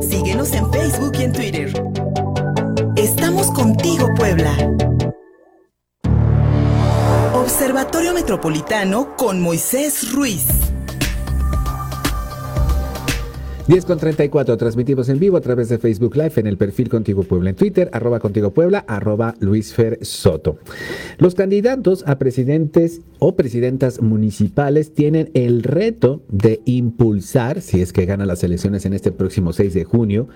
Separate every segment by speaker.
Speaker 1: Síguenos en Facebook y en Twitter. Estamos contigo, Puebla. Observatorio Metropolitano con Moisés Ruiz.
Speaker 2: 10 con 34, transmitimos en vivo a través de Facebook Live en el perfil Contigo Puebla en Twitter, arroba Contigo Puebla, arroba Luis Fer Soto. Los candidatos a presidentes o presidentas municipales tienen el reto de impulsar, si es que ganan las elecciones en este próximo 6 de junio,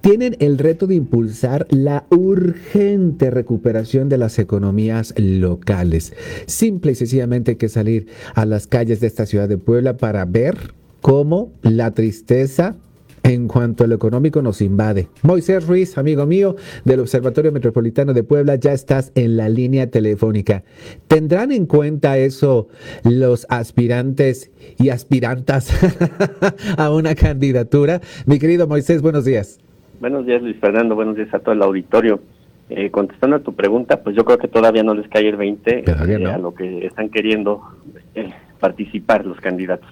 Speaker 2: tienen el reto de impulsar la urgente recuperación de las economías locales. Simple y sencillamente hay que salir a las calles de esta ciudad de Puebla para ver cómo la tristeza en cuanto a lo económico nos invade. Moisés Ruiz, amigo mío del Observatorio Metropolitano de Puebla, ya estás en la línea telefónica. ¿Tendrán en cuenta eso los aspirantes y aspirantas a una candidatura? Mi querido Moisés, buenos días.
Speaker 3: Buenos días, Luis Fernando. Buenos días a todo el auditorio. Eh, contestando a tu pregunta, pues yo creo que todavía no les cae el 20 eh, a lo que están queriendo eh, participar los candidatos.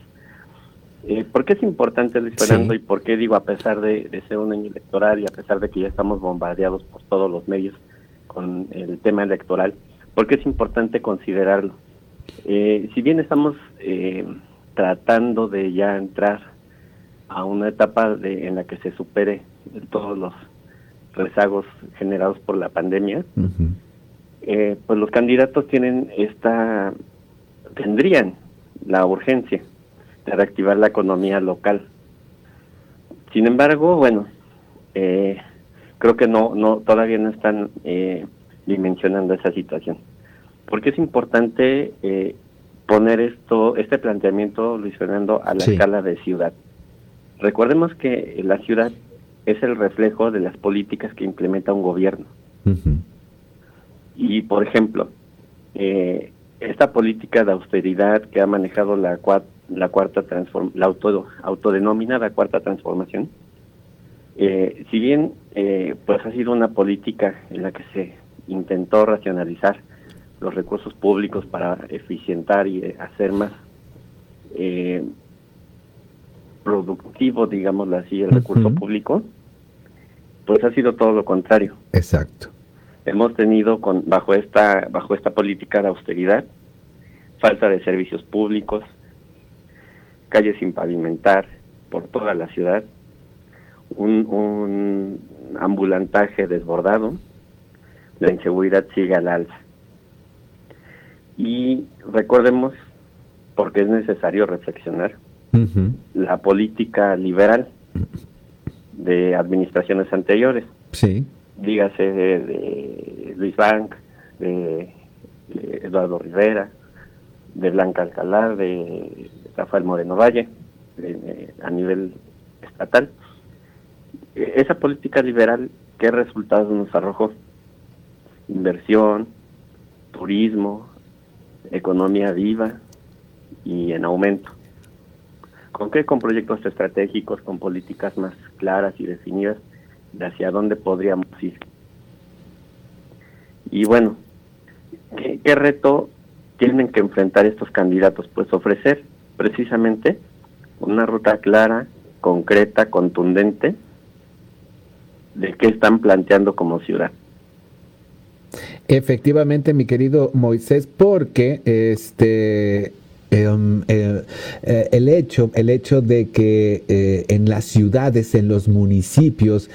Speaker 3: Eh, ¿Por qué es importante, Luis Fernando, y por qué digo, a pesar de, ser un año electoral y a pesar de que ya estamos bombardeados por todos los medios con el tema electoral, por qué es importante considerarlo? Eh, si bien estamos eh, tratando de ya entrar a una etapa de, en la que se supere todos los rezagos generados por la pandemia, eh, pues los candidatos tienen esta, tendrían la urgencia de reactivar la economía local. Sin embargo, bueno, eh, creo que no, no, todavía no están eh, dimensionando esa situación. Porque es importante eh, poner esto, este planteamiento, Luis Fernando, a la escala de ciudad. Recordemos que la ciudad es el reflejo de las políticas que implementa un gobierno. Y, por ejemplo, esta política de austeridad que ha manejado la, la cuarta transform la auto autodenominada cuarta transformación. Eh, si bien eh, pues ha sido una política en la que se intentó racionalizar los recursos públicos para eficientar y eh, hacer más productivo digámoslo así el recurso público pues ha sido todo lo contrario.
Speaker 2: Exacto.
Speaker 3: Hemos tenido con bajo esta bajo esta política de austeridad falta de servicios públicos calles sin pavimentar por toda la ciudad, un, ambulantaje desbordado, la inseguridad sigue al alza. Y recordemos, porque es necesario reflexionar, la política liberal de administraciones anteriores.
Speaker 2: Sí.
Speaker 3: Dígase de, Luis Bank, de, Eduardo Rivera, de Blanca Alcalá, de Rafael Moreno Valle, a nivel estatal. E, esa política liberal, ¿qué resultados nos arrojó? Inversión, turismo, economía viva y en aumento. ¿Con qué? Con proyectos estratégicos, con políticas más claras y definidas de hacia dónde podríamos ir. Y bueno, ¿qué, reto tienen que enfrentar estos candidatos? Pues ofrecer precisamente una ruta clara, concreta, contundente de qué están planteando como ciudad.
Speaker 2: Efectivamente, mi querido Moisés, porque este Em, eh, eh, el hecho el hecho de que eh, en las ciudades en los municipios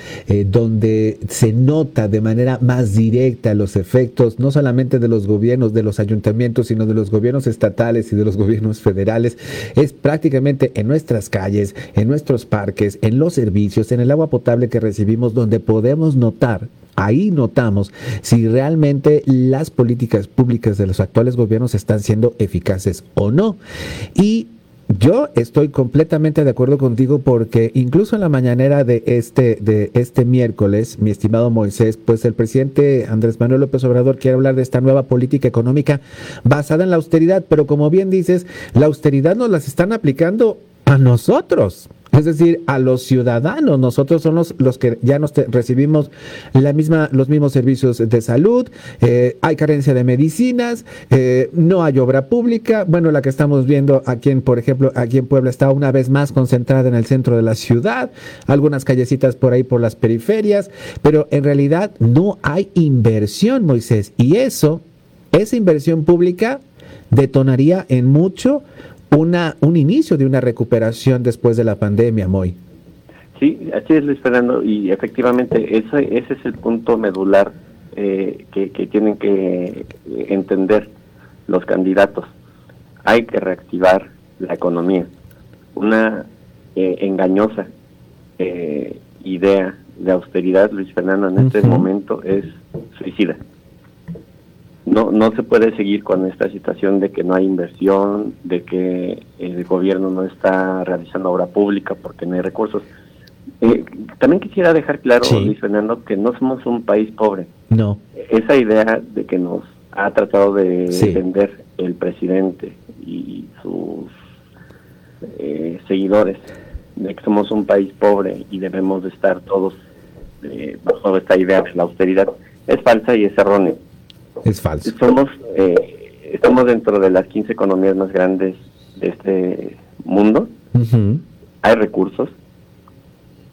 Speaker 2: donde se nota de manera más directa los efectos no solamente de los gobiernos de los ayuntamientos sino de los gobiernos estatales y de los gobiernos federales es prácticamente en nuestras calles en nuestros parques en los servicios en el agua potable que recibimos donde podemos notar Ahí notamos si realmente las políticas públicas de los actuales gobiernos están siendo eficaces o no. Y yo estoy completamente de acuerdo contigo porque incluso en la mañanera de este, de este miércoles, mi estimado Moisés, pues el presidente Andrés Manuel López Obrador quiere hablar de esta nueva política económica basada en la austeridad, pero como bien dices, la austeridad nos las están aplicando a nosotros Es decir, a los ciudadanos, nosotros somos los que ya nos recibimos la misma, los mismos servicios de salud, eh, hay carencia de medicinas, eh, no hay obra pública. Bueno, la que estamos viendo aquí en, por ejemplo, aquí en Puebla está una vez más concentrada en el centro de la ciudad, algunas callecitas por ahí por las periferias, pero en realidad no hay inversión, Moisés, y eso, esa inversión pública detonaría en mucho una, un inicio de una recuperación después de la pandemia, Moy.
Speaker 3: Sí, así es, Luis Fernando, y efectivamente ese, ese es el punto medular eh, que, tienen que entender los candidatos. Hay que reactivar la economía. Una eh, engañosa eh, idea de austeridad, Luis Fernando, en este momento es suicida no, no se puede seguir con esta situación de que no hay inversión, de que el gobierno no está realizando obra pública porque no hay recursos. Eh, también quisiera dejar claro, Luis Fernando, que no somos un país pobre.
Speaker 2: No.
Speaker 3: Esa idea de que nos ha tratado de vender el presidente y sus eh, seguidores, de que somos un país pobre y debemos de estar todos eh, bajo esta idea de la austeridad, es falsa y es errónea.
Speaker 2: Es falso.
Speaker 3: Somos, eh, estamos dentro de las 15 economías más grandes de este mundo. Hay recursos.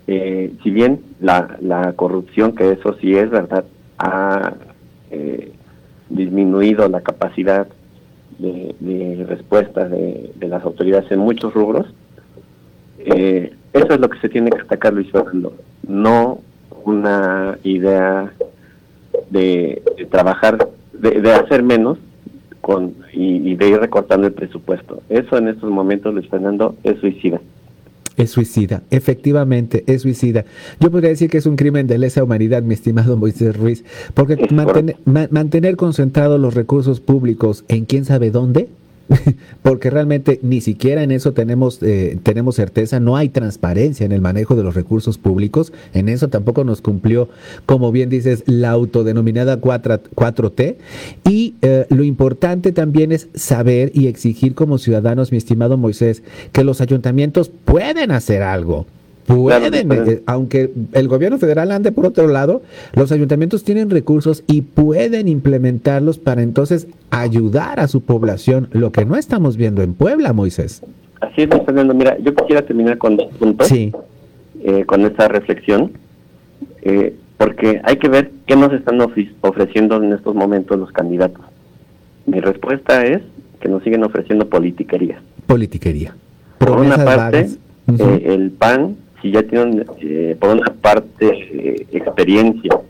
Speaker 3: Eh, si bien la, la corrupción, que eso sí es verdad, ha eh, disminuido la capacidad de, respuesta de, las autoridades en muchos rubros, eso es lo que se tiene que destacar, Luis Fernando. No una idea de, trabajar, de, hacer menos con y, de ir recortando el presupuesto. Eso en estos momentos, Luis Fernando, es suicida.
Speaker 2: Es suicida, efectivamente, es suicida. Yo podría decir que es un crimen de lesa humanidad, mi estimado Moisés Ruiz, porque mantener, mantener concentrados los recursos públicos en quién sabe dónde, porque realmente ni siquiera en eso tenemos, eh, tenemos certeza, no hay transparencia en el manejo de los recursos públicos, en eso tampoco nos cumplió, como bien dices, la autodenominada 4, t y eh, lo importante también es saber y exigir como ciudadanos, mi estimado Moisés, que los ayuntamientos pueden hacer algo. Pueden, eh, aunque el gobierno federal ande por otro lado, los ayuntamientos tienen recursos y pueden implementarlos para entonces ayudar a su población, lo que no estamos viendo en Puebla, Moisés.
Speaker 3: Así es, Fernando. Mira, yo quisiera terminar con dos puntos, sí. Eh, con esta reflexión, eh, porque hay que ver qué nos están ofreciendo en estos momentos los candidatos. Mi respuesta es que nos siguen ofreciendo politiquería.
Speaker 2: Politiquería.
Speaker 3: Por una parte, el PAN si ya tienen eh, por una parte eh, experiencia,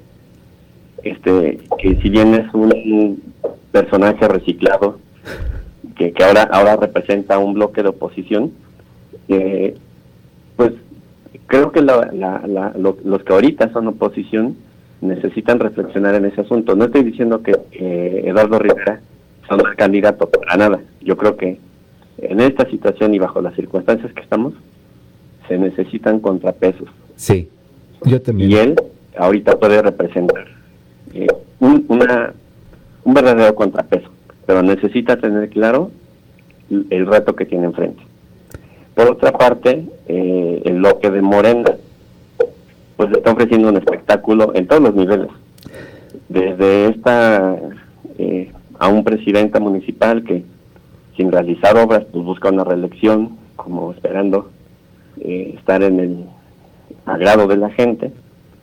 Speaker 3: este, que si bien es un, personaje reciclado, que, que, ahora ahora representa un bloque de oposición, eh, pues creo que los que ahorita son oposición necesitan reflexionar en ese asunto. No estoy diciendo que Eduardo Rivera sea un candidato para nada. Yo creo que en esta situación y bajo las circunstancias que estamos, se necesitan contrapesos.
Speaker 2: Sí, yo también.
Speaker 3: Y él ahorita puede representar eh, un, una, un verdadero contrapeso, pero necesita tener claro el reto que tiene enfrente. Por otra parte, eh, el bloque de Morena, pues está ofreciendo un espectáculo en todos los niveles. Desde esta eh, a un presidenta municipal que sin realizar obras pues busca una reelección, como esperando eh, estar en el agrado de la gente,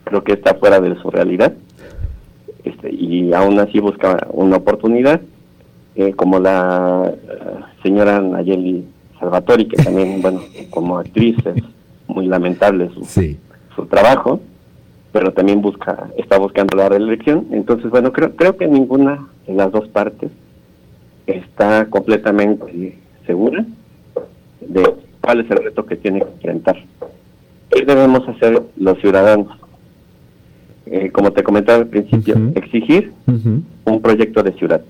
Speaker 3: creo que está fuera de su realidad. Este, y aún así busca una oportunidad, eh, como la señora Nayeli Salvatori, que también, bueno, como actriz es muy lamentable su, su trabajo, pero también busca está buscando la reelección. Entonces, bueno, creo, creo que ninguna de las dos partes está completamente segura de cuál es el reto que tiene que enfrentar. ¿Qué debemos hacer los ciudadanos? Eh, como te comentaba al principio, exigir un proyecto de ciudad,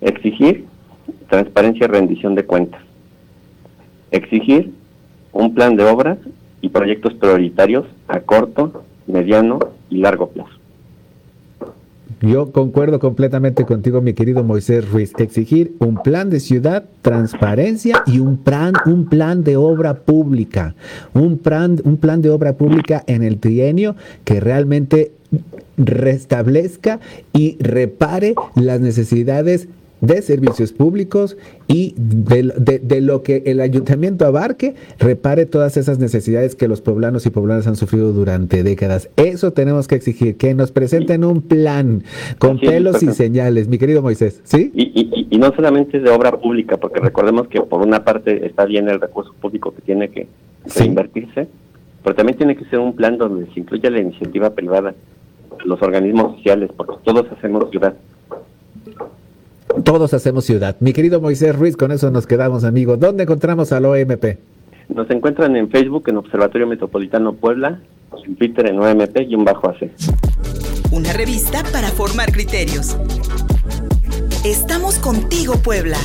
Speaker 3: exigir transparencia y rendición de cuentas, exigir un plan de obras y proyectos prioritarios a corto, mediano y largo plazo.
Speaker 2: Yo concuerdo completamente contigo, mi querido Moisés Ruiz. Exigir un plan de ciudad, transparencia y un plan, un plan de obra pública. Un plan, un plan de obra pública en el trienio que realmente restablezca y repare las necesidades de servicios públicos y de, lo que el ayuntamiento abarque, repare todas esas necesidades que los poblanos y poblanas han sufrido durante décadas. Eso tenemos que exigir, que nos presenten un plan con pelos y señales, mi querido Moisés, ¿sí?
Speaker 3: Y, y, no solamente de obra pública, porque recordemos que por una parte está bien el recurso público que tiene que, invertirse, pero también tiene que ser un plan donde se incluya la iniciativa privada, los organismos sociales, porque todos hacemos ciudad.
Speaker 2: Todos hacemos ciudad. Mi querido Moisés Ruiz, con eso nos quedamos, amigos. ¿Dónde encontramos al OMP?
Speaker 3: Nos encuentran en Facebook, en Observatorio Metropolitano Puebla, en Twitter en OMP y un bajo AC.
Speaker 1: Una revista para formar criterios. Estamos contigo, Puebla.